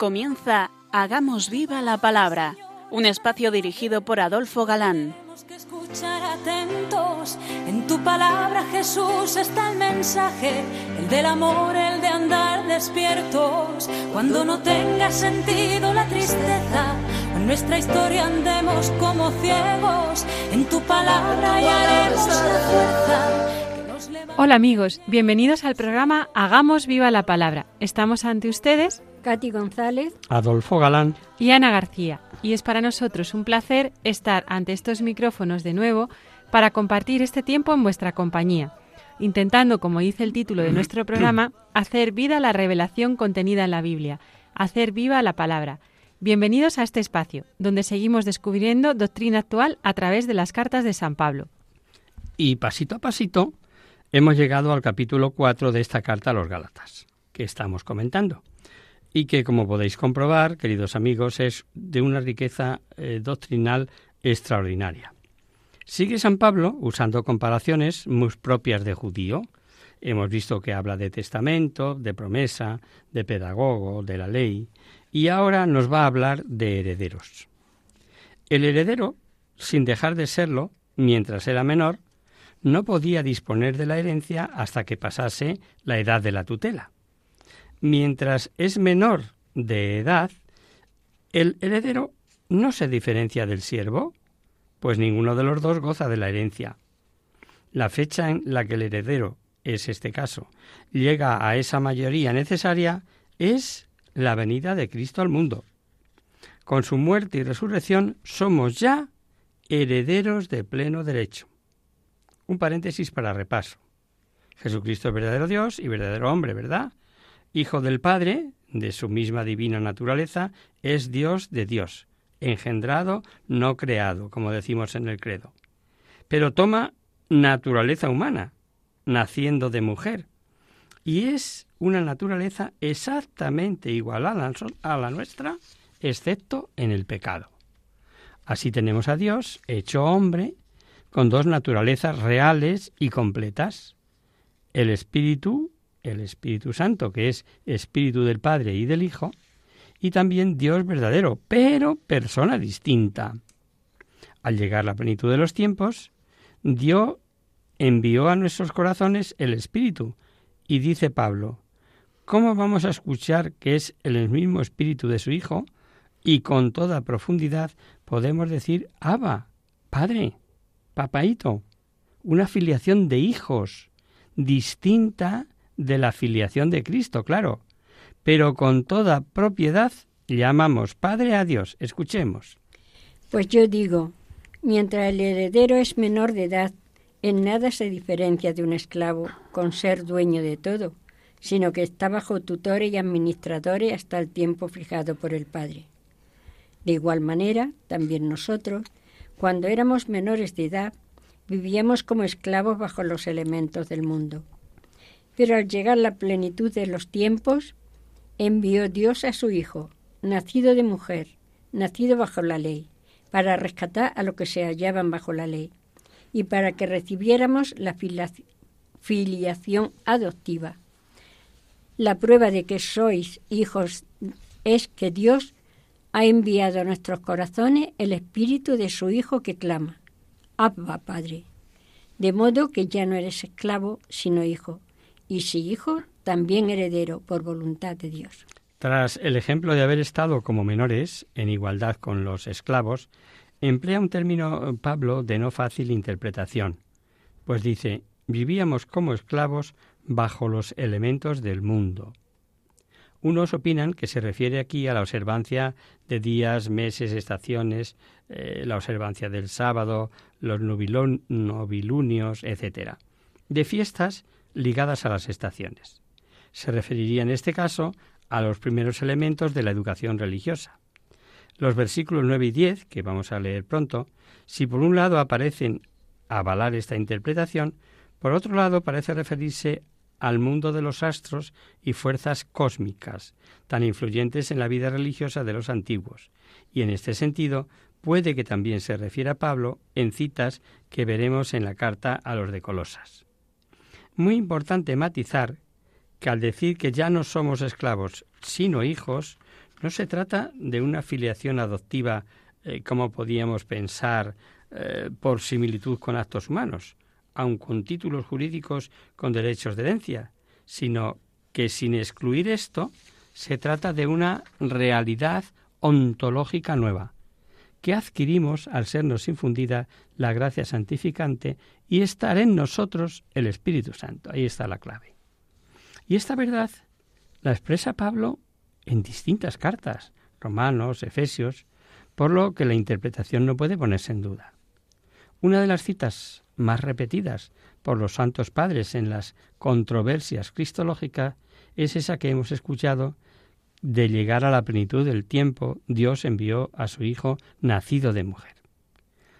Comienza Hagamos viva la palabra, un espacio dirigido por Adolfo Galán. Tenemos que escuchar atentos. En tu palabra, Jesús, está el mensaje, el del amor, el de andar despiertos. Cuando no tenga sentido la tristeza, en nuestra historia andemos como ciegos. En tu palabra hallaremos la fuerza. que nos levanta. Hola amigos, bienvenidos al programa Hagamos viva la palabra. Estamos ante ustedes Katy González. Adolfo Galán. y Ana García, y es para nosotros un placer estar ante estos micrófonos de nuevo para compartir este tiempo en vuestra compañía, intentando, como dice el título de nuestro programa, hacer vida la revelación contenida en la Biblia, hacer viva la palabra. Bienvenidos a este espacio, donde seguimos descubriendo doctrina actual a través de las cartas de San Pablo. Y pasito a pasito hemos llegado al capítulo 4 de esta carta a los Gálatas, que estamos comentando. Y que, como podéis comprobar, queridos amigos, es de una riqueza eh, doctrinal extraordinaria. Sigue San Pablo usando comparaciones muy propias de judío. Hemos visto que habla de testamento, de promesa, de pedagogo, de la ley, y ahora nos va a hablar de herederos. El heredero, sin dejar de serlo, mientras era menor, no podía disponer de la herencia hasta que pasase la edad de la tutela. Mientras es menor de edad, el heredero no se diferencia del siervo, pues ninguno de los dos goza de la herencia. La fecha en la que el heredero, es este caso, llega a esa mayoría necesaria es la venida de Cristo al mundo. Con su muerte y resurrección somos ya herederos de pleno derecho. Un paréntesis para repaso. Jesucristo es verdadero Dios y verdadero hombre, ¿verdad? Hijo del Padre, de su misma divina naturaleza, es Dios de Dios, engendrado, no creado, como decimos en el credo. Pero toma naturaleza humana, naciendo de mujer, y es una naturaleza exactamente igual a la, a la nuestra, excepto en el pecado. Así tenemos a Dios, hecho hombre, con dos naturalezas reales y completas. El Espíritu, el Espíritu Santo, que es Espíritu del Padre y del Hijo, y también Dios verdadero, pero persona distinta. Al llegar la plenitud de los tiempos, Dios envió a nuestros corazones el Espíritu, y dice Pablo, ¿cómo vamos a escuchar que es el mismo Espíritu de su Hijo? Y con toda profundidad podemos decir, Abba, Padre, papaito, una filiación de hijos, distinta de la filiación de Cristo, claro, pero con toda propiedad llamamos Padre a Dios. Escuchemos. Pues yo digo, mientras el heredero es menor de edad, en nada se diferencia de un esclavo con ser dueño de todo, sino que está bajo tutores y administradores hasta el tiempo fijado por el Padre. De igual manera, también nosotros, cuando éramos menores de edad, vivíamos como esclavos bajo los elementos del mundo. Pero al llegar la plenitud de los tiempos, envió Dios a su Hijo, nacido de mujer, nacido bajo la ley, para rescatar a los que se hallaban bajo la ley, y para que recibiéramos la filiación adoptiva. La prueba de que sois hijos es que Dios ha enviado a nuestros corazones el espíritu de su Hijo que clama, Abba, Padre. De modo que ya no eres esclavo, sino hijo, y si hijo, también heredero por voluntad de Dios. Tras el ejemplo de haber estado como menores, en igualdad con los esclavos, emplea un término eh, Pablo de no fácil interpretación, pues dice, vivíamos como esclavos bajo los elementos del mundo. Unos opinan que se refiere aquí a la observancia de días, meses, estaciones, eh, la observancia del sábado, los nubilon- novilunios, etc. De fiestas ligadas a las estaciones. Se referiría en este caso a los primeros elementos de la educación religiosa. Los versículos 9 y 10, que vamos a leer pronto, si por un lado aparecen avalar esta interpretación, por otro lado parece referirse al mundo de los astros y fuerzas cósmicas, tan influyentes en la vida religiosa de los antiguos, y en este sentido puede que también se refiera a Pablo en citas que veremos en la carta a los de Colosas. Muy importante matizar que al decir que ya no somos esclavos, sino hijos, No se trata de una filiación adoptiva, eh, como podíamos pensar, eh, por similitud con actos humanos, aun con títulos jurídicos con derechos de herencia, sino que sin excluir esto, se trata de una realidad ontológica nueva, que adquirimos al sernos infundida la gracia santificante y estar en nosotros el Espíritu Santo. Ahí está la clave. Y esta verdad la expresa Pablo en distintas cartas, Romanos, Efesios, por lo que la interpretación no puede ponerse en duda. Una de las citas más repetidas por los santos padres en las controversias cristológicas es esa que hemos escuchado de llegar a la plenitud del tiempo, Dios envió a su Hijo nacido de mujer.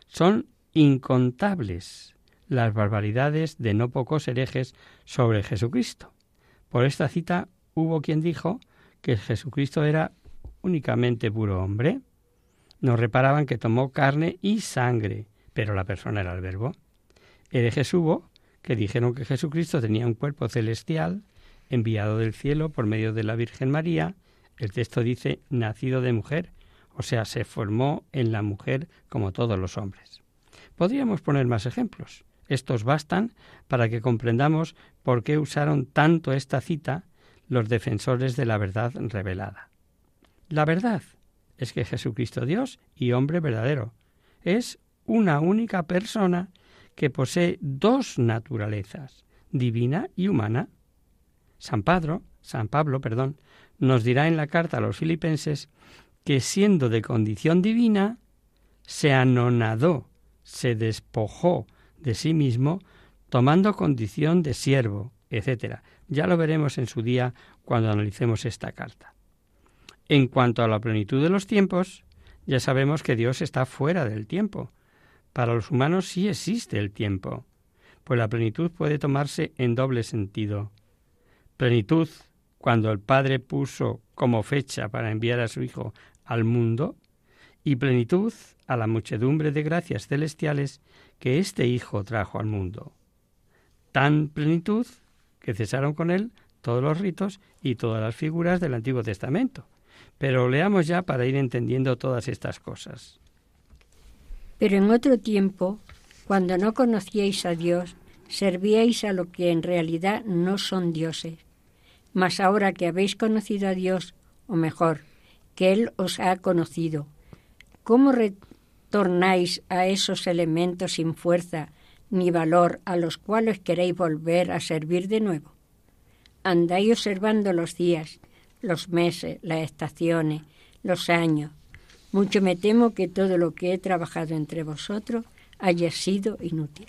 Son incontables las barbaridades de no pocos herejes sobre Jesucristo. Por esta cita hubo quien dijo que Jesucristo era únicamente puro hombre. No reparaban que tomó carne y sangre, pero la persona era el verbo. Herejes hubo que dijeron que Jesucristo tenía un cuerpo celestial enviado del cielo por medio de la Virgen María el texto dice nacido de mujer, o sea, se formó en la mujer como todos los hombres. Podríamos poner más ejemplos. Estos bastan para que comprendamos por qué usaron tanto esta cita los defensores de la verdad revelada. La verdad es que Jesucristo Dios y hombre verdadero es una única persona que posee dos naturalezas, divina y humana. San Pablo, San Pablo, perdón, nos dirá en la carta a los filipenses que siendo de condición divina, se anonadó, se despojó de sí mismo, tomando condición de siervo, etc. Ya lo veremos en su día cuando analicemos esta carta. En cuanto a la plenitud de los tiempos, ya sabemos que Dios está fuera del tiempo. Para los humanos sí existe el tiempo, pues la plenitud puede tomarse en doble sentido. Plenitud cuando el Padre puso como fecha para enviar a su Hijo al mundo, y plenitud a la muchedumbre de gracias celestiales que este Hijo trajo al mundo. Tan plenitud que cesaron con él todos los ritos y todas las figuras del Antiguo Testamento. Pero leamos ya para ir entendiendo todas estas cosas. Pero en otro tiempo, cuando no conocíais a Dios, servíais a lo que en realidad no son dioses mas ahora que habéis conocido a Dios, o mejor, que Él os ha conocido, ¿cómo retornáis a esos elementos sin fuerza ni valor a los cuales queréis volver a servir de nuevo? Andáis observando los días, los meses, las estaciones, los años. Mucho me temo que todo lo que he trabajado entre vosotros haya sido inútil.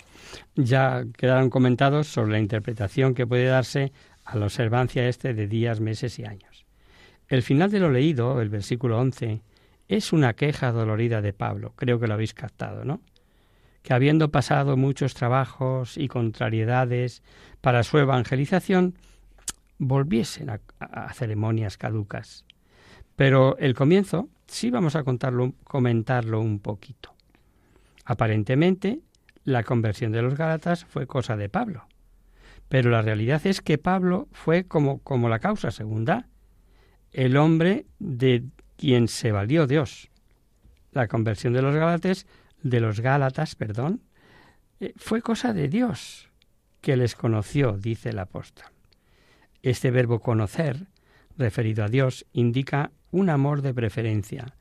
Ya quedaron comentados sobre la interpretación que puede darse a la observancia este de días, meses y años. El final de lo leído, el versículo 11, es una queja dolorida de Pablo, creo que lo habéis captado, ¿no? Que habiendo pasado muchos trabajos y contrariedades para su evangelización, volviesen a, ceremonias caducas. Pero el comienzo sí vamos a contarlo, comentarlo un poquito. Aparentemente, la conversión de los Gálatas fue cosa de Pablo. Pero la realidad es que Pablo fue como, como la causa segunda, el hombre de quien se valió Dios. La conversión de los Gálatas, de los Gálatas, perdón, eh, fue cosa de Dios que les conoció, dice el apóstol. Este verbo conocer, referido a Dios, indica un amor de preferencia.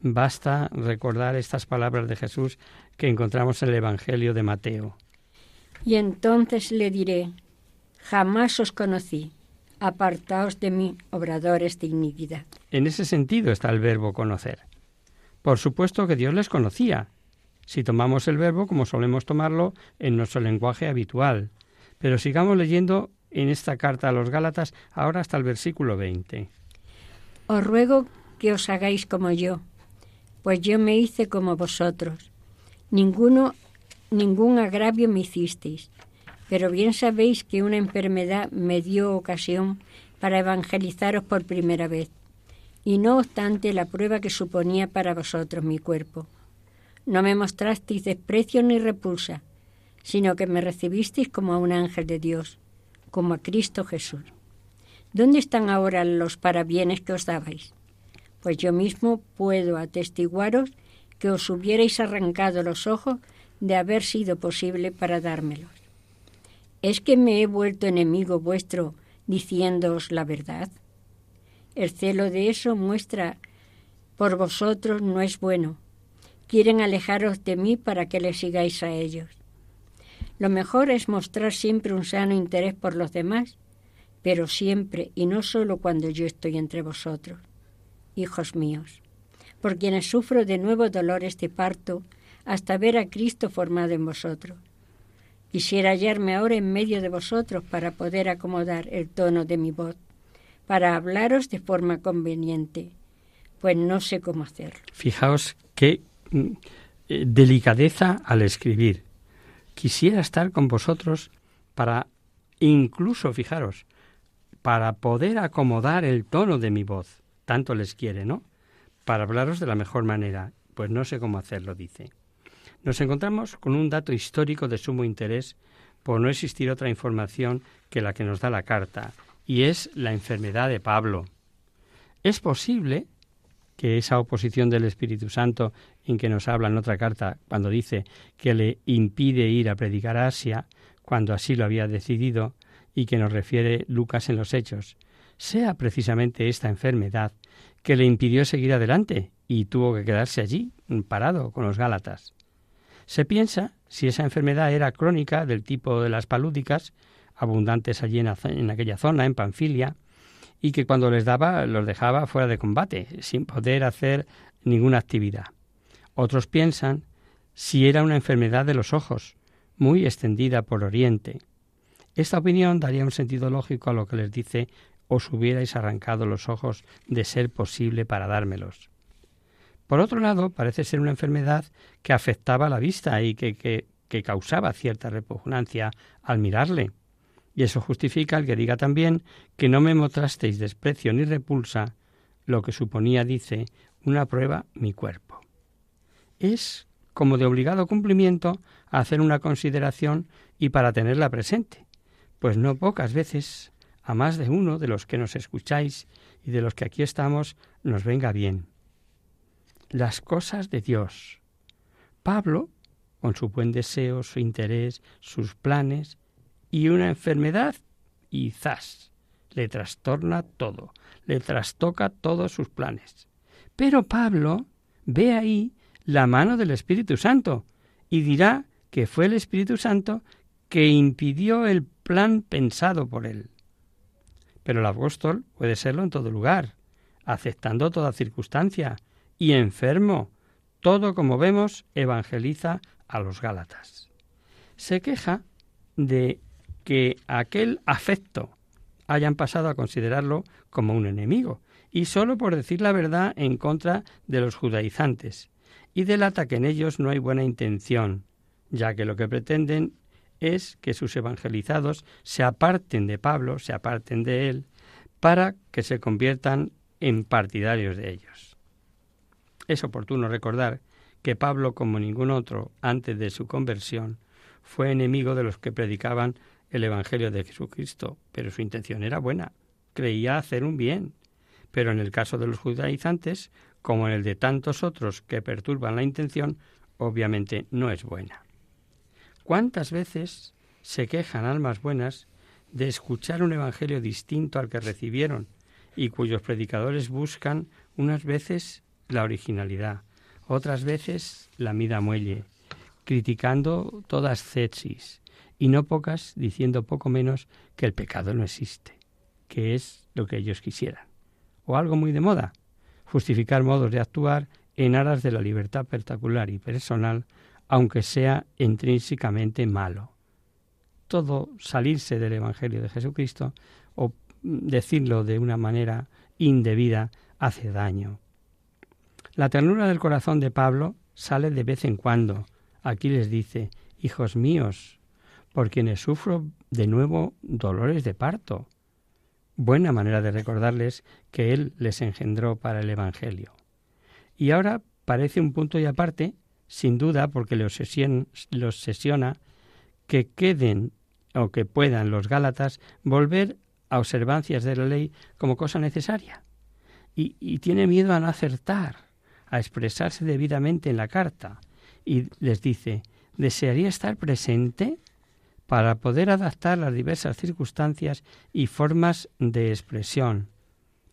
Basta recordar estas palabras de Jesús que encontramos en el Evangelio de Mateo. Y entonces le diré, Jamás os conocí. Apartaos de mí, obradores de iniquidad. En ese sentido está el verbo conocer. Por supuesto que Dios les conocía, si tomamos el verbo como solemos tomarlo en nuestro lenguaje habitual. Pero sigamos leyendo en esta carta a los Gálatas ahora hasta el versículo 20. Os ruego que os hagáis como yo, pues yo me hice como vosotros. Ninguno, ningún agravio me hicisteis, pero bien sabéis que una enfermedad me dio ocasión para evangelizaros por primera vez, y no obstante la prueba que suponía para vosotros mi cuerpo. No me mostrasteis desprecio ni repulsa, sino que me recibisteis como a un ángel de Dios, como a Cristo Jesús. ¿Dónde están ahora los parabienes que os dabais? pues yo mismo puedo atestiguaros que os hubierais arrancado los ojos de haber sido posible para dármelos. ¿Es que me he vuelto enemigo vuestro diciéndoos la verdad? El celo de eso muestra por vosotros no es bueno. Quieren alejaros de mí para que le sigáis a ellos. Lo mejor es mostrar siempre un sano interés por los demás, pero siempre y no solo cuando yo estoy entre vosotros, hijos míos, por quienes sufro de nuevo dolores de parto hasta ver a Cristo formado en vosotros. Quisiera hallarme ahora en medio de vosotros para poder acomodar el tono de mi voz, para hablaros de forma conveniente, pues no sé cómo hacerlo. Fijaos qué mm, eh, delicadeza al escribir. Quisiera estar con vosotros para, incluso, fijaros, para poder acomodar el tono de mi voz. Tanto les quiere, ¿no? Para hablaros de la mejor manera. Pues no sé cómo hacerlo, dice. Nos encontramos con un dato histórico de sumo interés por no existir otra información que la que nos da la carta, y es la enfermedad de Pablo. Es posible que esa oposición del Espíritu Santo en que nos habla en otra carta, cuando dice que le impide ir a predicar a Asia, cuando así lo había decidido, y que nos refiere Lucas en los Hechos, sea precisamente esta enfermedad que le impidió seguir adelante y tuvo que quedarse allí, parado con los Gálatas. Se piensa si esa enfermedad era crónica del tipo de las palúdicas, abundantes allí en, aquella zona, en Panfilia, y que cuando les daba los dejaba fuera de combate, sin poder hacer ninguna actividad. Otros piensan si era una enfermedad de los ojos, muy extendida por Oriente. Esta opinión daría un sentido lógico a lo que les dice os hubierais arrancado los ojos de ser posible para dármelos. Por otro lado, parece ser una enfermedad que afectaba la vista y que, que, causaba cierta repugnancia al mirarle. Y eso justifica el que diga también que no me mostrasteis desprecio ni repulsa, lo que suponía, dice, una prueba mi cuerpo. Es como de obligado cumplimiento hacer una consideración y para tenerla presente, pues no pocas veces a más de uno de los que nos escucháis y de los que aquí estamos nos venga bien. Las cosas de Dios. Pablo, con su buen deseo, su interés, sus planes, y una enfermedad y zas, le trastorna todo, le trastoca todos sus planes. Pero Pablo ve ahí la mano del Espíritu Santo y dirá que fue el Espíritu Santo que impidió el plan pensado por él. Pero el apóstol puede serlo en todo lugar, aceptando toda circunstancia, y enfermo, todo como vemos, evangeliza a los Gálatas. Se queja de que aquel afecto hayan pasado a considerarlo como un enemigo, y sólo por decir la verdad en contra de los judaizantes, y delata que en ellos no hay buena intención, ya que lo que pretenden es que sus evangelizados se aparten de Pablo, se aparten de él, para que se conviertan en partidarios de ellos. Es oportuno recordar que Pablo, como ningún otro antes de su conversión, fue enemigo de los que predicaban el Evangelio de Jesucristo, pero su intención era buena, creía hacer un bien. Pero en el caso de los judaizantes, como en el de tantos otros que perturban la intención, obviamente no es buena. ¿Cuántas veces se quejan almas buenas de escuchar un Evangelio distinto al que recibieron y cuyos predicadores buscan unas veces la originalidad, otras veces la mida muelle, criticando toda ascesis, y no pocas diciendo poco menos que el pecado no existe, que es lo que ellos quisieran. O algo muy de moda, justificar modos de actuar en aras de la libertad particular y personal, aunque sea intrínsecamente malo. Todo salirse del Evangelio de Jesucristo o decirlo de una manera indebida hace daño. La ternura del corazón de Pablo sale de vez en cuando. Aquí les dice, hijos míos, por quienes sufro de nuevo dolores de parto. Buena manera de recordarles que Él les engendró para el Evangelio. Y ahora parece un punto y aparte, sin duda, porque los, sesiona, que queden o que puedan los Gálatas volver a observancias de la ley como cosa necesaria. y, tiene miedo a no acertar, a expresarse debidamente en la carta. Y les dice, ¿desearía estar presente? para poder adaptar las diversas circunstancias y formas de expresión,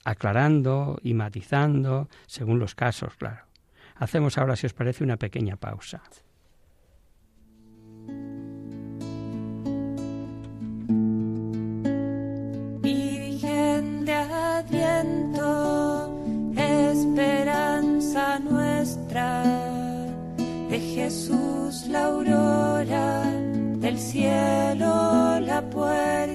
aclarando y matizando según los casos, claro. Hacemos ahora, si os parece, una pequeña pausa. Nuestra, de Jesús la aurora, del cielo la puerta,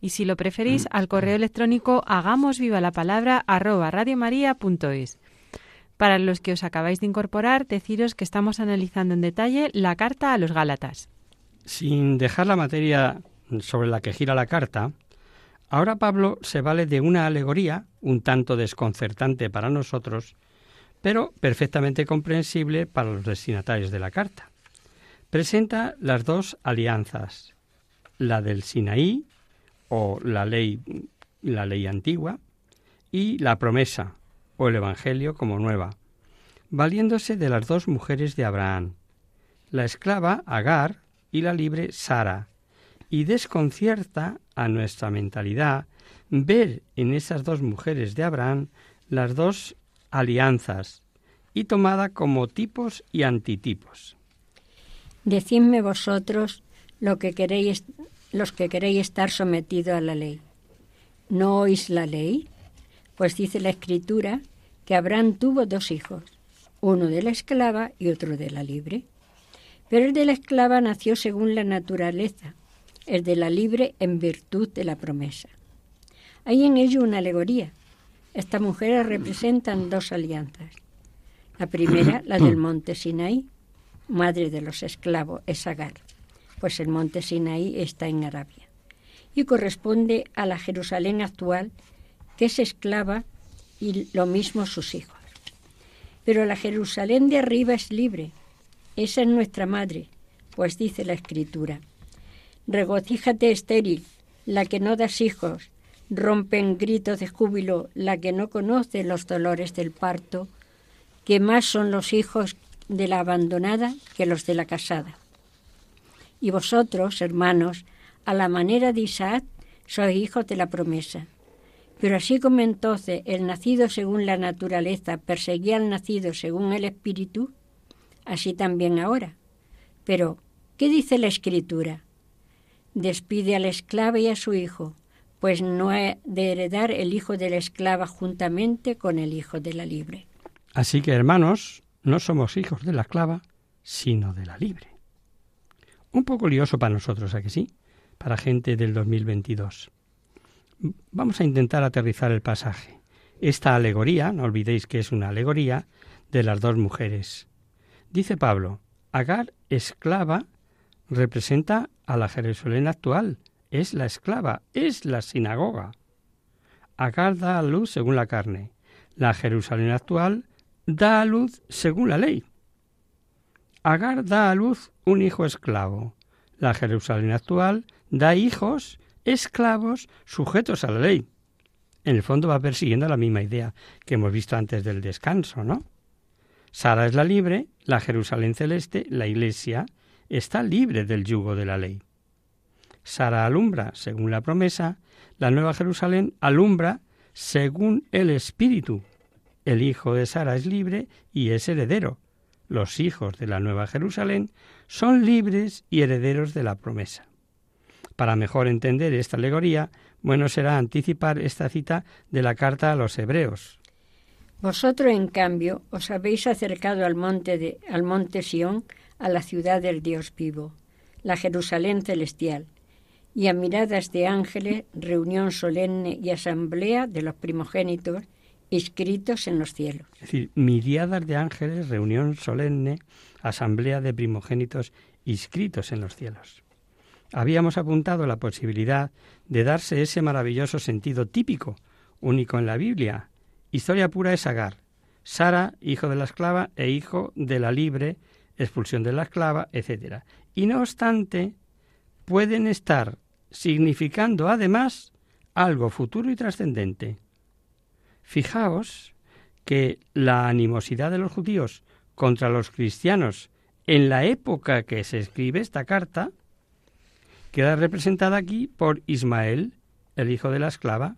Y si lo preferís, al correo electrónico hagamos viva la palabra arroba radiomaria.es. Para los que os acabáis de incorporar, deciros que estamos analizando en detalle la carta a los Gálatas. Sin dejar la materia sobre la que gira la carta, ahora Pablo se vale de una alegoría un tanto desconcertante para nosotros, pero perfectamente comprensible para los destinatarios de la carta. Presenta las dos alianzas, la del Sinaí o la ley la ley antigua y la promesa o el evangelio como nueva, valiéndose de las dos mujeres de Abraham, la esclava Agar y la libre Sara, y desconcierta a nuestra mentalidad ver en esas dos mujeres de Abraham las dos alianzas y tomada como tipos y antitipos. Decidme vosotros lo que queréis, los que queréis estar sometidos a la ley. ¿No oís la ley? Pues dice la Escritura que Abraham tuvo dos hijos, uno de la esclava y otro de la libre. Pero el de la esclava nació según la naturaleza, el de la libre en virtud de la promesa. Hay en ello una alegoría. Estas mujeres representan dos alianzas. La primera, la del monte Sinaí, madre de los esclavos, es Agar, pues el monte Sinaí está en Arabia, y corresponde a la Jerusalén actual, que es esclava, y lo mismo sus hijos. Pero la Jerusalén de arriba es libre, esa es nuestra madre, pues dice la Escritura, regocíjate estéril, la que no das hijos, rompe en gritos de júbilo la que no conoce los dolores del parto, que más son los hijos de la abandonada que los de la casada. Y vosotros, hermanos, a la manera de Isaac, sois hijos de la promesa. Pero así como entonces el nacido según la naturaleza perseguía al nacido según el espíritu, así también ahora. Pero, ¿qué dice la escritura? Despide al esclavo y a su hijo, pues no ha de heredar el hijo de la esclava juntamente con el hijo de la libre. Así que, hermanos, no somos hijos de la esclava, sino de la libre. Un poco lioso para nosotros, ¿a que sí? Para gente del 2022. Vamos a intentar aterrizar el pasaje. Esta alegoría, no olvidéis que es una alegoría, de las dos mujeres. Dice Pablo, Agar, esclava, representa a la Jerusalén actual, es la esclava, es la sinagoga. Agar da a luz según la carne. La Jerusalén actual da a luz según la ley. Agar da a luz un hijo esclavo. La Jerusalén actual da hijos esclavos sujetos a la ley. En el fondo va persiguiendo la misma idea que hemos visto antes del descanso, ¿no? Sara es la libre, la Jerusalén celeste, la Iglesia, está libre del yugo de la ley. Sara alumbra según la promesa, la Nueva Jerusalén alumbra según el Espíritu. El hijo de Sara es libre y es heredero. Los hijos de la Nueva Jerusalén son libres y herederos de la promesa. Para mejor entender esta alegoría, bueno será anticipar esta cita de la carta a los hebreos. Vosotros, en cambio, os habéis acercado al monte, Sión, a la ciudad del Dios vivo, la Jerusalén celestial, y a miradas de ángeles, reunión solemne y asamblea de los primogénitos inscritos en los cielos. Es decir, miriadas de ángeles, reunión solemne, asamblea de primogénitos inscritos en los cielos. Habíamos apuntado la posibilidad de darse ese maravilloso sentido típico, único en la Biblia. Historia pura es Agar, Sara, hijo de la esclava e hijo de la libre, expulsión de la esclava, etc. Y no obstante, pueden estar significando además algo futuro y trascendente. Fijaos que la animosidad de los judíos contra los cristianos en la época que se escribe esta carta queda representada aquí por Ismael, el hijo de la esclava,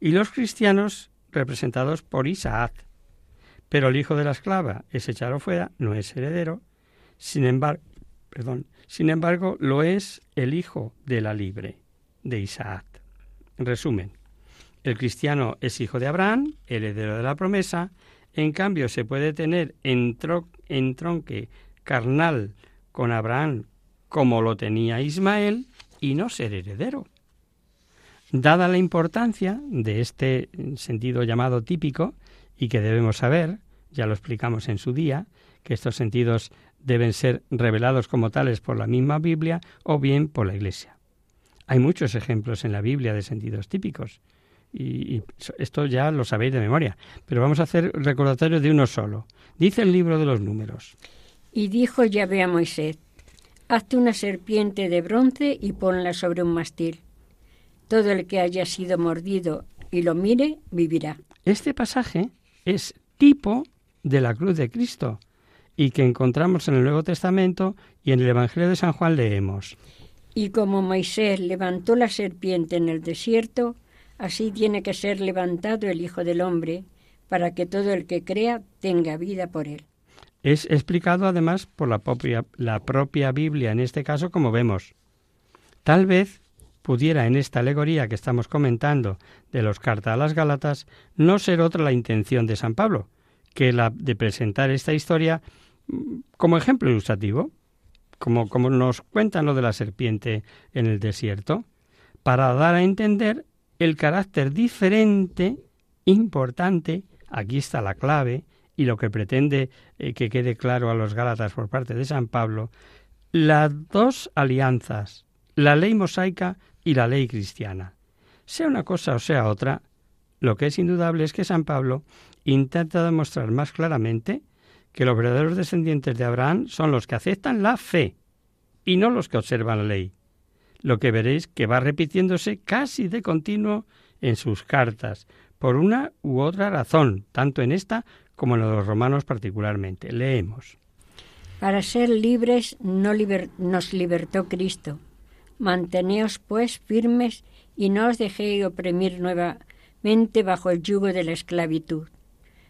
y los cristianos representados por Isaac. Pero el hijo de la esclava es echado fuera, no es heredero, sin embargo, perdón, sin embargo, lo es el hijo de la libre, de Isaac. Resumen, el cristiano es hijo de Abraham, heredero de la promesa, en cambio se puede tener en, tronque carnal con Abraham como lo tenía Ismael y no ser heredero. Dada la importancia de este sentido llamado típico y que debemos saber, ya lo explicamos en su día, que estos sentidos deben ser revelados como tales por la misma Biblia o bien por la Iglesia. Hay muchos ejemplos en la Biblia de sentidos típicos y, esto ya lo sabéis de memoria, pero vamos a hacer recordatorio de uno solo. Dice el libro de los números. Y dijo Yahvé a Moisés, hazte una serpiente de bronce y ponla sobre un mastil. Todo el que haya sido mordido y lo mire, vivirá. Este pasaje es tipo de la cruz de Cristo, y que encontramos en el Nuevo Testamento y en el Evangelio de San Juan leemos. Y como Moisés levantó la serpiente en el desierto, así tiene que ser levantado el Hijo del Hombre, para que todo el que crea tenga vida por él. Es explicado además por la propia, la propia Biblia, en este caso, como vemos. Tal vez pudiera en esta alegoría que estamos comentando de los cartas a las Gálatas no ser otra la intención de San Pablo, que la de presentar esta historia como ejemplo ilustrativo, como, como nos cuentan lo de la serpiente en el desierto, para dar a entender el carácter diferente, importante, aquí está la clave, y lo que pretende eh, que quede claro a los Gálatas por parte de San Pablo, las dos alianzas, la ley mosaica y la ley cristiana. Sea una cosa o sea otra, lo que es indudable es que San Pablo intenta demostrar más claramente que los verdaderos descendientes de Abraham son los que aceptan la fe y no los que observan la ley. Lo que veréis que va repitiéndose casi de continuo en sus cartas, por una u otra razón, tanto en esta como en los romanos particularmente. Leemos. Para ser libres no nos libertó Cristo. Manteneos pues firmes y no os dejéis oprimir nuevamente bajo el yugo de la esclavitud.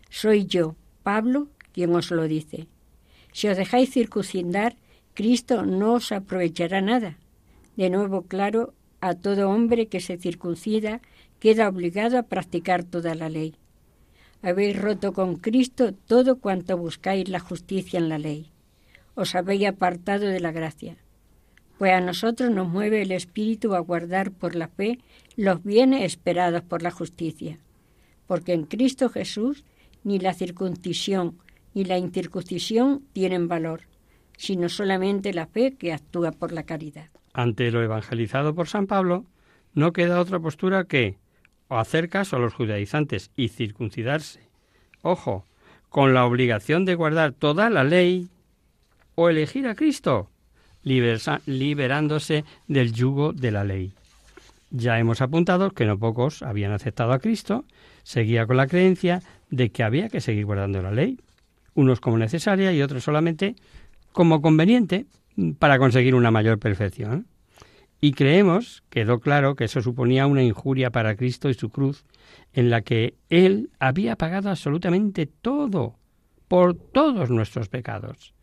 Soy yo, Pablo, quien os lo dice. Si os dejáis circuncidar, Cristo no os aprovechará nada. De nuevo, claro, a todo hombre que se circuncida queda obligado a practicar toda la ley. Habéis roto con Cristo todo cuanto buscáis la justicia en la ley. Os habéis apartado de la gracia. Pues a nosotros nos mueve el Espíritu a guardar por la fe los bienes esperados por la justicia. Porque en Cristo Jesús ni la circuncisión ni la incircuncisión tienen valor, sino solamente la fe que actúa por la caridad. Ante lo evangelizado por San Pablo, no queda otra postura que o hacer caso a los judaizantes y circuncidarse, ojo, con la obligación de guardar toda la ley, o elegir a Cristo, liberándose del yugo de la ley. Ya hemos apuntado que no pocos habían aceptado a Cristo, seguía con la creencia de que había que seguir guardando la ley, unos como necesaria y otros solamente como conveniente para conseguir una mayor perfección. Y creemos, quedó claro, que eso suponía una injuria para Cristo y su cruz, en la que Él había pagado absolutamente todo, por todos nuestros pecados.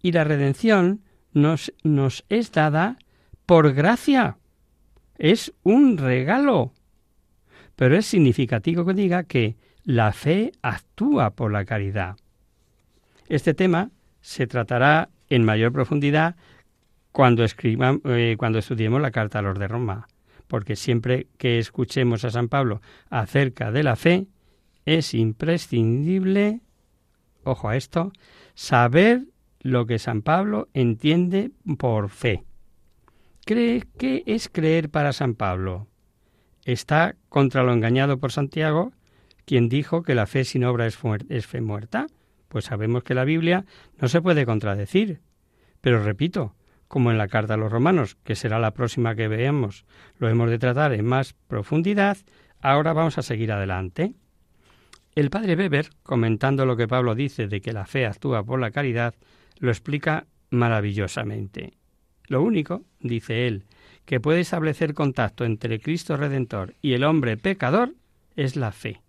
Y la redención nos, nos es dada por gracia. Es un regalo. Pero es significativo que diga que la fe actúa por la caridad. Este tema se tratará en mayor profundidad cuando, eh, cuando estudiemos la carta a los de Roma, porque siempre que escuchemos a San Pablo acerca de la fe, es imprescindible, ojo a esto, saber lo que San Pablo entiende por fe. ¿Cree qué es creer para San Pablo? ¿Está contra lo engañado por Santiago, quien dijo que la fe sin obra es fe muerta? Pues sabemos que la Biblia no se puede contradecir. Pero repito, como en la carta a los romanos, que será la próxima que veamos, lo hemos de tratar en más profundidad, ahora vamos a seguir adelante. El padre Weber, comentando lo que Pablo dice de que la fe actúa por la caridad, lo explica maravillosamente. Lo único, dice él, que puede establecer contacto entre Cristo Redentor y el hombre pecador es la fe,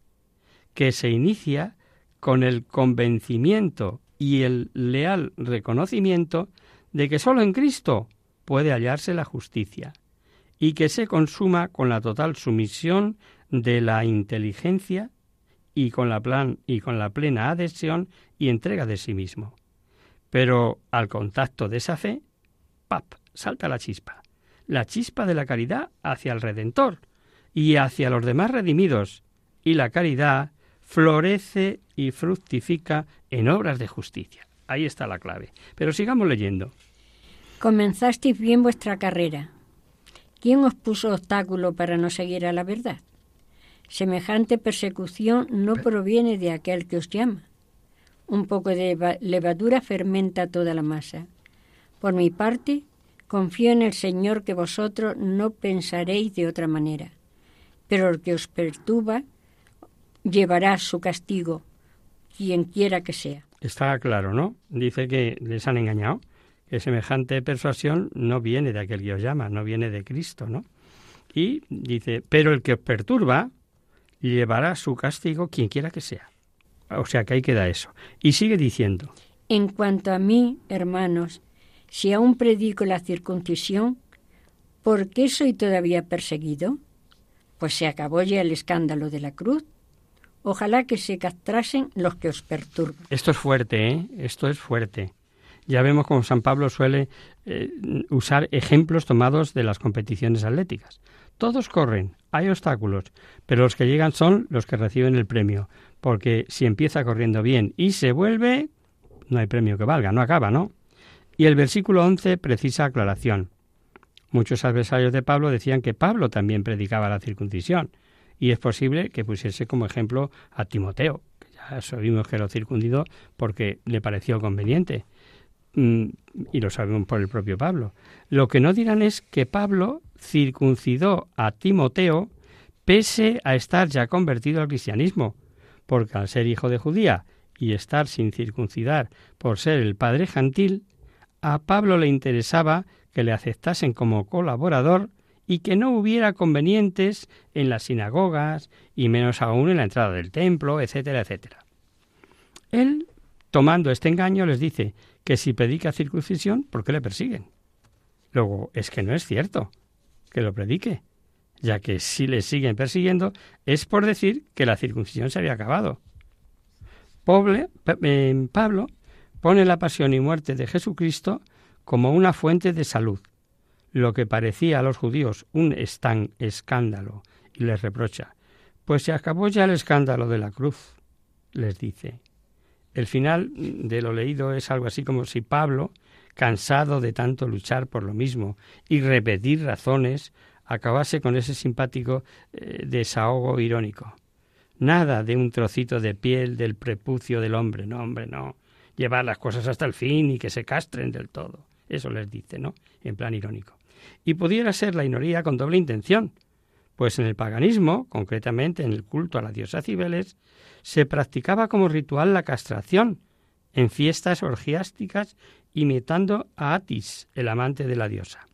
que se inicia con el convencimiento y el leal reconocimiento de que sólo en Cristo puede hallarse la justicia y que se consuma con la total sumisión de la inteligencia y con la y con la plena adhesión y entrega de sí mismo. Pero al contacto de esa fe, ¡pap! salta la chispa, la chispa de la caridad hacia el Redentor y hacia los demás redimidos, y la caridad florece y fructifica en obras de justicia. Ahí está la clave. Pero sigamos leyendo. Comenzasteis bien vuestra carrera. ¿Quién os puso obstáculo para no seguir a la verdad? Semejante persecución no proviene de aquel que os llama. Un poco de levadura fermenta toda la masa. Por mi parte, confío en el Señor que vosotros no pensaréis de otra manera. Pero el que os perturba llevará su castigo, quien quiera que sea. Está claro, ¿no? Dice que les han engañado, que semejante persuasión no viene de aquel que os llama, no viene de Cristo, ¿no? Y dice, pero el que os perturba llevará su castigo quien quiera que sea. O sea que ahí queda eso. Y sigue diciendo. En cuanto a mí, hermanos, si aún predico la circuncisión, ¿por qué soy todavía perseguido? Pues se acabó ya el escándalo de la cruz. Ojalá que se castrasen los que os perturban. Esto es fuerte, ¿eh? Esto es fuerte. Ya vemos como San Pablo suele eh, usar ejemplos tomados de las competiciones atléticas. Todos corren, hay obstáculos, pero los que llegan son los que reciben el premio, porque si empieza corriendo bien y se vuelve, no hay premio que valga, no acaba, ¿no? Y el versículo 11 precisa aclaración. Muchos adversarios de Pablo decían que Pablo también predicaba la circuncisión, y es posible que pusiese como ejemplo a Timoteo, que ya sabemos que lo circundido porque le pareció conveniente, mm, y lo sabemos por el propio Pablo. Lo que no dirán es que Pablo circuncidó a Timoteo pese a estar ya convertido al cristianismo, porque al ser hijo de judía y estar sin circuncidar por ser el padre gentil, a Pablo le interesaba que le aceptasen como colaborador y que no hubiera convenientes en las sinagogas y menos aún en la entrada del templo, etcétera, etcétera. Él, tomando este engaño, les dice que si predica circuncisión, ¿por qué le persiguen? Luego, es que no es cierto. que lo predique, ya que si le siguen persiguiendo es por decir que la circuncisión se había acabado. Eh, Pablo pone la pasión y muerte de Jesucristo como una fuente de salud, lo que parecía a los judíos un escándalo, y les reprocha, pues se acabó ya el escándalo de la cruz, les dice. El final de lo leído es algo así como si Pablo, cansado de tanto luchar por lo mismo y repetir razones, acabase con ese simpático eh, desahogo irónico. Nada de un trocito de piel del prepucio del hombre, no, hombre, no. Llevar las cosas hasta el fin y que se castren del todo. Eso les dice, ¿no? En plan irónico. Y pudiera ser la inoría con doble intención, pues en el paganismo, concretamente en el culto a la diosa Cibeles, se practicaba como ritual la castración en fiestas orgiásticas imitando a Atis, el amante de la diosa.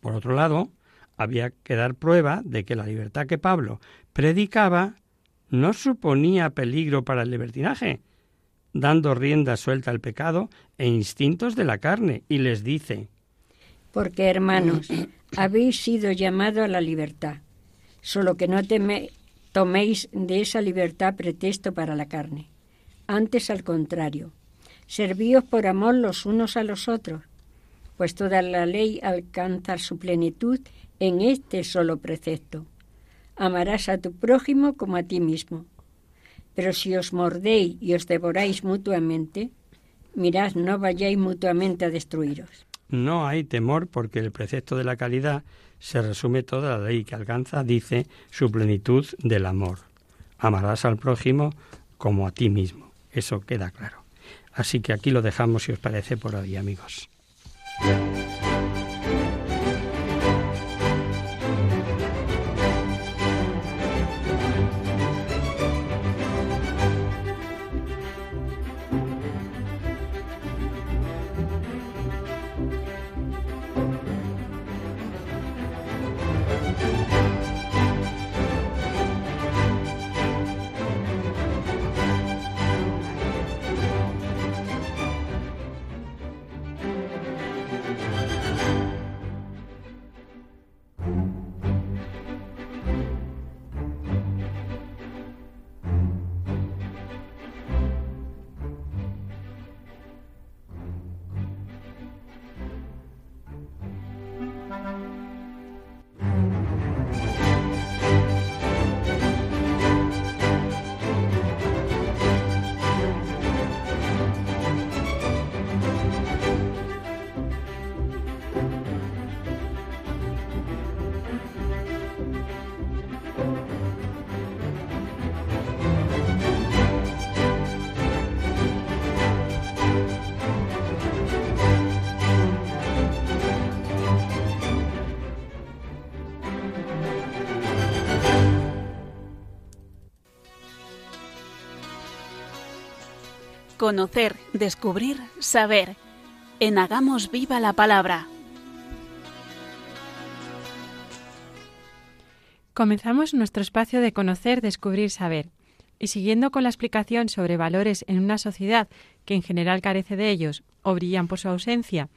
Por otro lado, había que dar prueba de que la libertad que Pablo predicaba no suponía peligro para el libertinaje, dando rienda suelta al pecado e instintos de la carne, y les dice Porque, hermanos, habéis sido llamados a la libertad, solo que no toméis de esa libertad pretexto para la carne. Antes, al contrario, servíos por amor los unos a los otros, pues toda la ley alcanza su plenitud en este solo precepto. Amarás a tu prójimo como a ti mismo. Pero si os mordéis y os devoráis mutuamente, mirad, no vayáis mutuamente a destruiros. No hay temor porque el precepto de la caridad se resume toda la ley que alcanza, dice, su plenitud del amor. Amarás al prójimo como a ti mismo. Eso queda claro. Así que aquí lo dejamos si os parece por hoy, amigos. Conocer, descubrir, saber. En Hagamos Viva la Palabra. Comenzamos nuestro espacio de conocer, descubrir, saber. Y siguiendo con la explicación sobre valores en una sociedad que en general carece de ellos o brillan por su ausencia,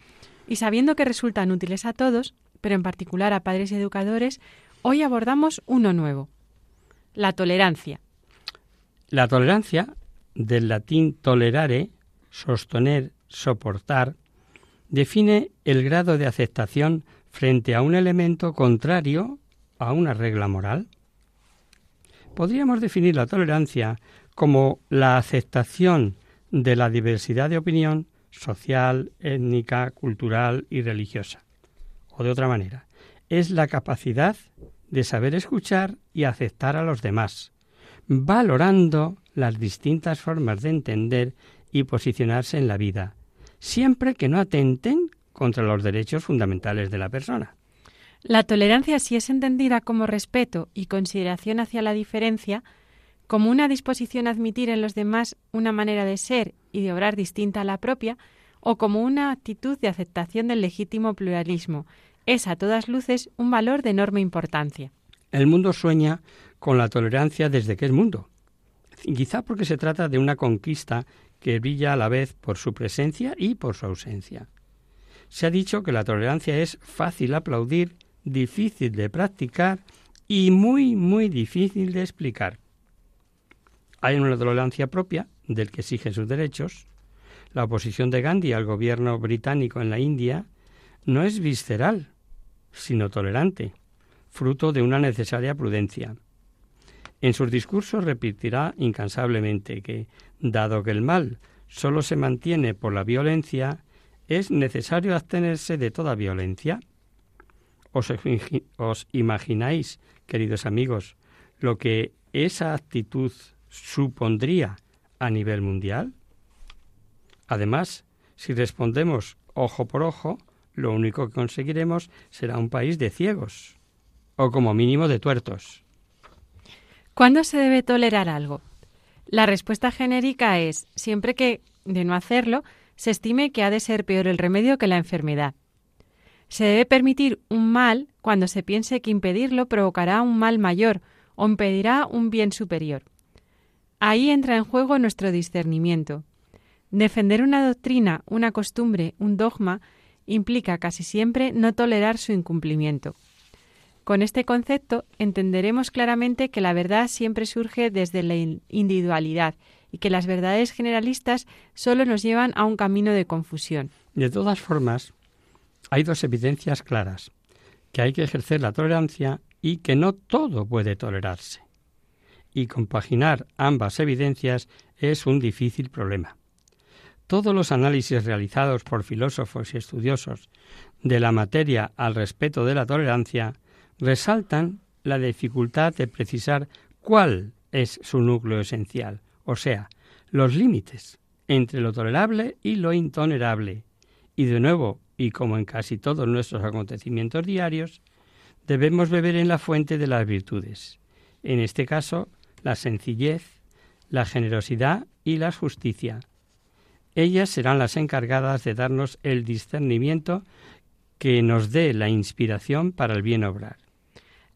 y sabiendo que resultan útiles a todos, pero en particular a padres y educadores, hoy abordamos uno nuevo, la tolerancia. La tolerancia del latín tolerare, sostener, soportar, define el grado de aceptación frente a un elemento contrario a una regla moral. Podríamos definir la tolerancia como la aceptación de la diversidad de opinión social, étnica, cultural y religiosa. O de otra manera, es la capacidad de saber escuchar y aceptar a los demás, valorando las distintas formas de entender y posicionarse en la vida, siempre que no atenten contra los derechos fundamentales de la persona. La tolerancia, si es entendida como respeto y consideración hacia la diferencia, como una disposición a admitir en los demás una manera de ser y de obrar distinta a la propia, o como una actitud de aceptación del legítimo pluralismo, es a todas luces un valor de enorme importancia. El mundo sueña con la tolerancia desde que es mundo, quizá porque se trata de una conquista que brilla a la vez por su presencia y por su ausencia. Se ha dicho que la tolerancia es fácil aplaudir difícil de practicar y muy, muy difícil de explicar. Hay una tolerancia propia del que exige sus derechos. La oposición de Gandhi al gobierno británico en la India no es visceral, sino tolerante, fruto de una necesaria prudencia. En sus discursos repetirá incansablemente que, dado que el mal solo se mantiene por la violencia, es necesario abstenerse de toda violencia. ¿Os, os imagináis, queridos amigos, lo que esa actitud supondría a nivel mundial? Además, si respondemos ojo por ojo, lo único que conseguiremos será un país de ciegos, o como mínimo de tuertos. ¿Cuándo se debe tolerar algo? La respuesta genérica es siempre que, de no hacerlo, se estime que ha de ser peor el remedio que la enfermedad. Se debe permitir un mal cuando se piense que impedirlo provocará un mal mayor o impedirá un bien superior. Ahí entra en juego nuestro discernimiento. Defender una doctrina, una costumbre, un dogma, implica casi siempre no tolerar su incumplimiento. Con este concepto entenderemos claramente que la verdad siempre surge desde la individualidad y que las verdades generalistas solo nos llevan a un camino de confusión. De todas formas, hay dos evidencias claras, que hay que ejercer la tolerancia y que no todo puede tolerarse. Y compaginar ambas evidencias es un difícil problema. Todos los análisis realizados por filósofos y estudiosos de la materia al respeto de la tolerancia resaltan la dificultad de precisar cuál es su núcleo esencial, o sea, los límites entre lo tolerable y lo intolerable. Y de nuevo, y como en casi todos nuestros acontecimientos diarios, debemos beber en la fuente de las virtudes, en este caso, la sencillez, la generosidad y la justicia. Ellas serán las encargadas de darnos el discernimiento que nos dé la inspiración para el bien obrar.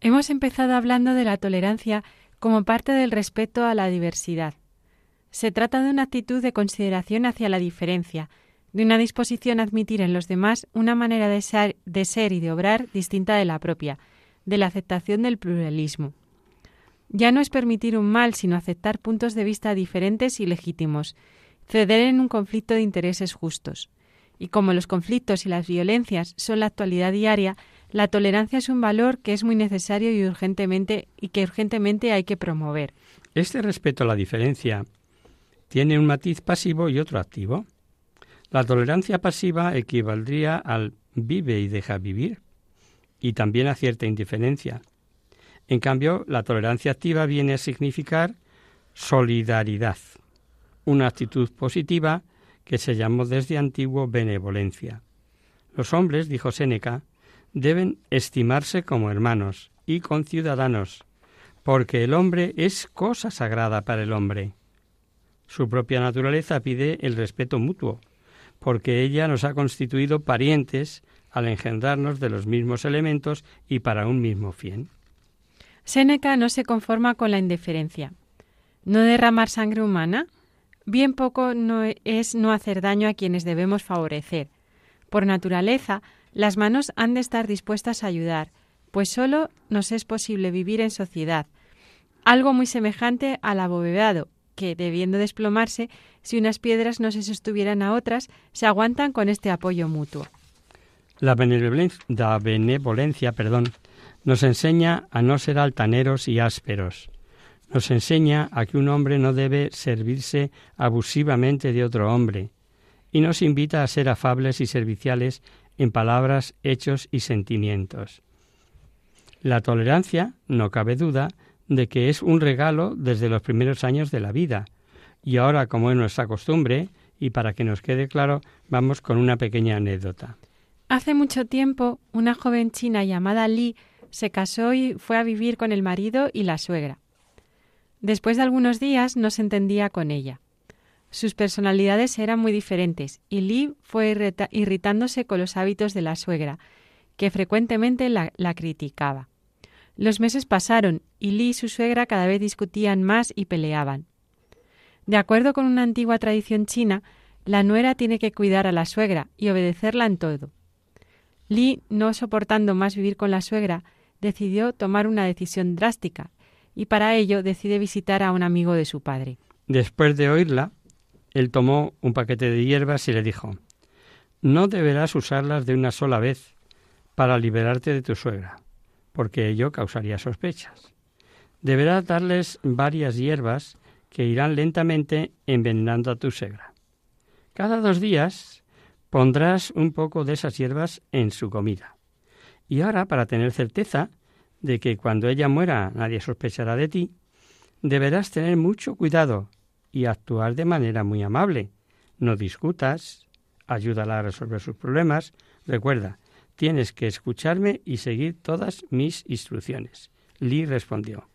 Hemos empezado hablando de la tolerancia como parte del respeto a la diversidad. Se trata de una actitud de consideración hacia la diferencia, de una disposición a admitir en los demás una manera de ser, de y de obrar distinta de la propia, de la aceptación del pluralismo. Ya no es permitir un mal, sino aceptar puntos de vista diferentes y legítimos, ceder en un conflicto de intereses justos. Y como los conflictos y las violencias son la actualidad diaria, la tolerancia es un valor que es muy necesario y urgentemente y que urgentemente hay que promover. Este respeto a la diferencia tiene un matiz pasivo y otro activo. La tolerancia pasiva equivaldría al vive y deja vivir y también a cierta indiferencia. En cambio, la tolerancia activa viene a significar solidaridad, una actitud positiva que se llamó desde antiguo benevolencia. Los hombres, dijo Séneca, deben estimarse como hermanos y conciudadanos, porque el hombre es cosa sagrada para el hombre. Su propia naturaleza pide el respeto mutuo, porque ella nos ha constituido parientes al engendrarnos de los mismos elementos y para un mismo fin. Séneca no se conforma con la indiferencia. ¿No derramar sangre humana? Bien poco no es no hacer daño a quienes debemos favorecer. Por naturaleza, las manos han de estar dispuestas a ayudar, pues solo nos es posible vivir en sociedad, algo muy semejante al abovedado, que, debiendo desplomarse, si unas piedras no se sostuvieran a otras, se aguantan con este apoyo mutuo. La benevolencia, perdón, nos enseña a no ser altaneros y ásperos. Nos enseña a que un hombre no debe servirse abusivamente de otro hombre, y nos invita a ser afables y serviciales en palabras, hechos y sentimientos. La tolerancia, no cabe duda, de que es un regalo desde los primeros años de la vida. Y ahora, como es nuestra costumbre, y para que nos quede claro, vamos con una pequeña anécdota. Hace mucho tiempo, una joven china llamada Li se casó y fue a vivir con el marido y la suegra. Después de algunos días no se entendía con ella. Sus personalidades eran muy diferentes y Lee fue irritándose con los hábitos de la suegra, que frecuentemente la, criticaba. Los meses pasaron y Lee y su suegra cada vez discutían más y peleaban. De acuerdo con una antigua tradición china, la nuera tiene que cuidar a la suegra y obedecerla en todo. Lee, no soportando más vivir con la suegra, decidió tomar una decisión drástica y para ello decide visitar a un amigo de su padre. Después de oírla, él tomó un paquete de hierbas y le dijo No deberás usarlas de una sola vez para liberarte de tu suegra, porque ello causaría sospechas. Deberás darles varias hierbas que irán lentamente envenenando a tu suegra. Cada dos días pondrás un poco de esas hierbas en su comida. Y ahora, para tener certeza de que cuando ella muera nadie sospechará de ti, deberás tener mucho cuidado y actuar de manera muy amable. No discutas, ayúdala a resolver sus problemas. Recuerda, tienes que escucharme y seguir todas mis instrucciones. Lee respondió.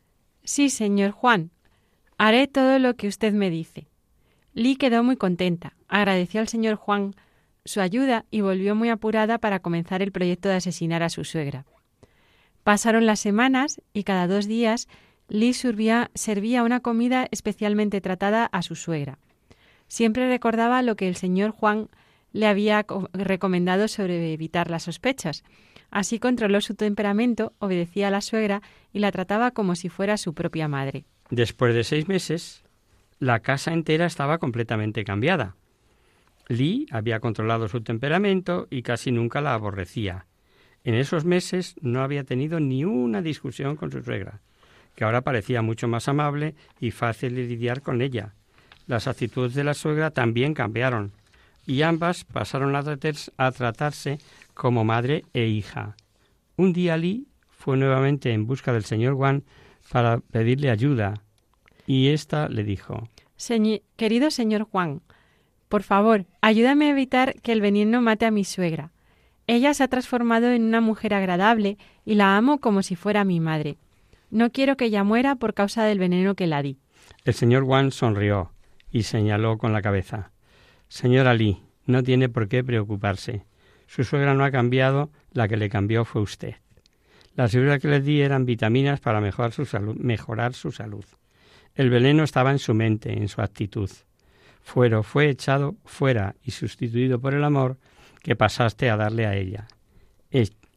Sí, señor Juan, haré todo lo que usted me dice. Lee quedó muy contenta, agradeció al señor Juan su ayuda y volvió muy apurada para comenzar el proyecto de asesinar a su suegra. Pasaron las semanas y cada dos días Lee servía, servía una comida especialmente tratada a su suegra. Siempre recordaba lo que el señor Juan le había recomendado sobre evitar las sospechas. Así controló su temperamento, obedecía a la suegra y la trataba como si fuera su propia madre. Después de seis meses, la casa entera estaba completamente cambiada. Lee había controlado su temperamento y casi nunca la aborrecía. En esos meses no había tenido ni una discusión con su suegra, que ahora parecía mucho más amable y fácil de lidiar con ella. Las actitudes de la suegra también cambiaron, y ambas pasaron a, tratarse como madre e hija. Un día Lee fue nuevamente en busca del señor Juan para pedirle ayuda, y ésta le dijo Querido señor Juan, por favor, ayúdame a evitar que el veneno mate a mi suegra. Ella se ha transformado en una mujer agradable y la amo como si fuera mi madre. No quiero que ella muera por causa del veneno que la di. El señor Wan sonrió y señaló con la cabeza. Señora Lee, no tiene por qué preocuparse. Su suegra no ha cambiado, la que le cambió fue usted. Las fibras que le di eran vitaminas para mejorar su salud. Mejorar su salud. El veneno estaba en su mente, en su actitud. Fuero fue echado fuera y sustituido por el amor que pasaste a darle a ella.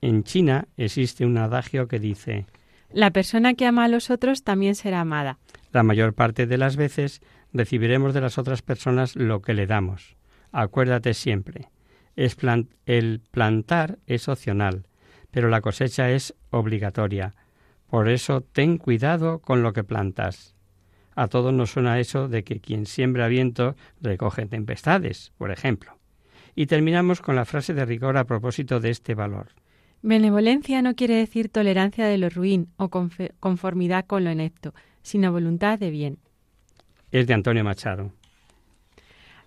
En China existe un adagio que dice La persona que ama a los otros también será amada. La mayor parte de las veces recibiremos de las otras personas lo que le damos. Acuérdate siempre, es el plantar es opcional, pero la cosecha es obligatoria. Por eso ten cuidado con lo que plantas. A todos nos suena eso de que quien siembra viento recoge tempestades, por ejemplo. Y terminamos con la frase de rigor a propósito de este valor. Benevolencia no quiere decir tolerancia de lo ruin o conformidad con lo inepto, sino voluntad de bien. Es de Antonio Machado.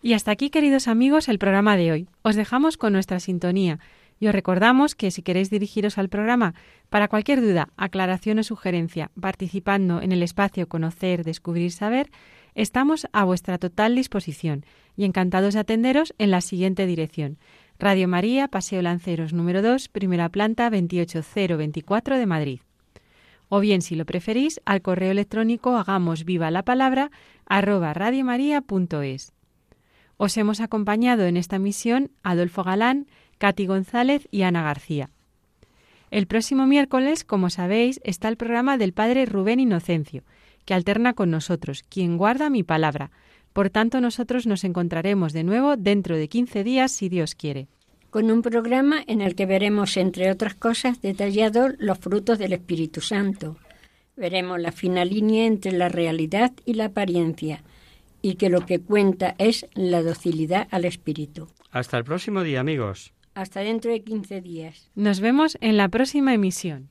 Y hasta aquí, queridos amigos, el programa de hoy. Os dejamos con nuestra sintonía y os recordamos que si queréis dirigiros al programa para cualquier duda, aclaración o sugerencia, participando en el espacio Conocer, Descubrir, Saber, estamos a vuestra total disposición y encantados de atenderos en la siguiente dirección. Radio María, Paseo Lanceros número 2, primera planta 28024 de Madrid. O bien, si lo preferís, al correo electrónico hagamos viva la palabra arroba radiomaria.es. Os hemos acompañado en esta misión Adolfo Galán, Katy González y Ana García. El próximo miércoles, como sabéis, está el programa del Padre Rubén Inocencio, que alterna con nosotros, quien guarda mi palabra, por tanto, nosotros nos encontraremos de nuevo dentro de 15 días, si Dios quiere. Con un programa en el que veremos, entre otras cosas, detallados los frutos del Espíritu Santo. Veremos la fina línea entre la realidad y la apariencia, y que lo que cuenta es la docilidad al Espíritu. Hasta el próximo día, amigos. Hasta dentro de 15 días. Nos vemos en la próxima emisión.